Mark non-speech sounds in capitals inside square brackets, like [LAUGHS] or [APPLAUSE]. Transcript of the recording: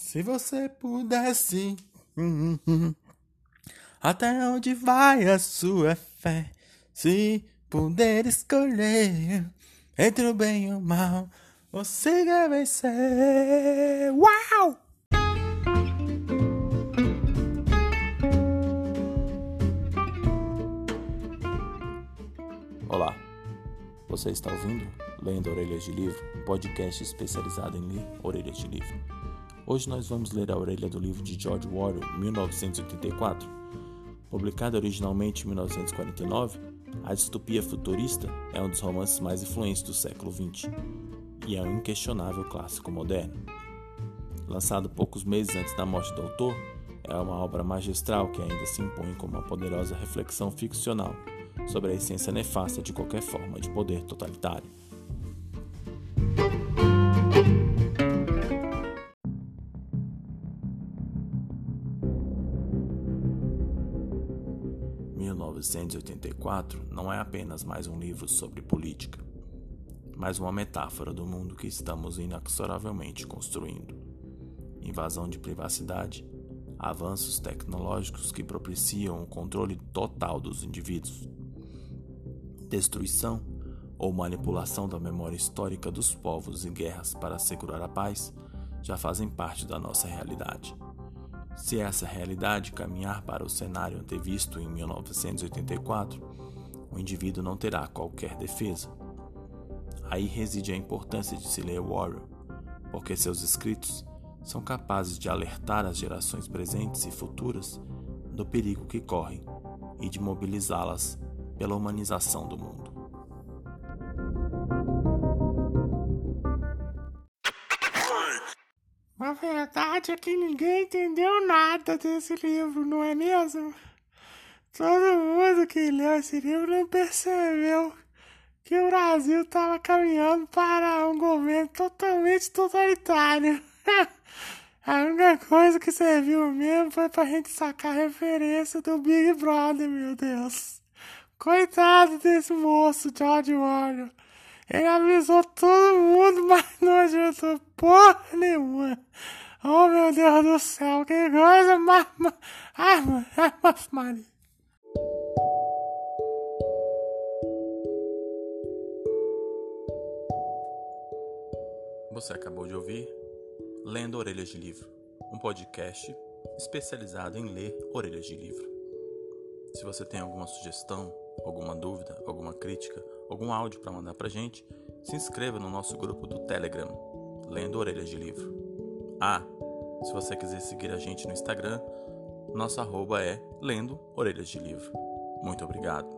Se você pudesse, hum, até onde vai a sua fé? Se puder escolher entre o bem e o mal, você quer vencer. Uau! Olá, você está ouvindo Lendo Orelhas de Livro, podcast especializado em ler orelhas de livro. Hoje nós vamos ler a orelha do livro de George Orwell, 1984. Publicado originalmente em 1949, a distopia futurista é um dos romances mais influentes do século XX e é um inquestionável clássico moderno. Lançado poucos meses antes da morte do autor, é uma obra magistral que ainda se impõe como uma poderosa reflexão ficcional sobre a essência nefasta de qualquer forma de poder totalitário. 1984 não é apenas mais um livro sobre política, mas uma metáfora do mundo que estamos inexoravelmente construindo. Invasão de privacidade, avanços tecnológicos que propiciam o controle total dos indivíduos, destruição ou manipulação da memória histórica dos povos em guerras para assegurar a paz já fazem parte da nossa realidade. Se essa realidade caminhar para o cenário antevisto em 1984, o indivíduo não terá qualquer defesa. Aí reside a importância de se ler Warrior, porque seus escritos são capazes de alertar as gerações presentes e futuras do perigo que correm e de mobilizá-las pela humanização do mundo. A verdade é que ninguém entendeu nada desse livro, não é mesmo? Todo mundo que leu esse livro não percebeu que o Brasil estava caminhando para um governo totalmente totalitário. [LAUGHS] A única coisa que serviu mesmo foi pra gente sacar a referência do Big Brother, meu Deus. Coitado desse moço, George Orwell. Ele avisou todo mundo, [LAUGHS] mas não adiantou porra nenhuma. Oh, meu Deus do céu, que coisa mais... Ai, Maria. Você acabou de ouvir Lendo Orelhas de Livro, um podcast especializado em ler orelhas de livro. Se você tem alguma sugestão, alguma dúvida, alguma crítica, algum áudio para mandar para gente, se inscreva no nosso grupo do Telegram, Lendo Orelhas de Livro. Ah, se você quiser seguir a gente no Instagram, nosso arroba é Lendo Orelhas de Livro. Muito obrigado.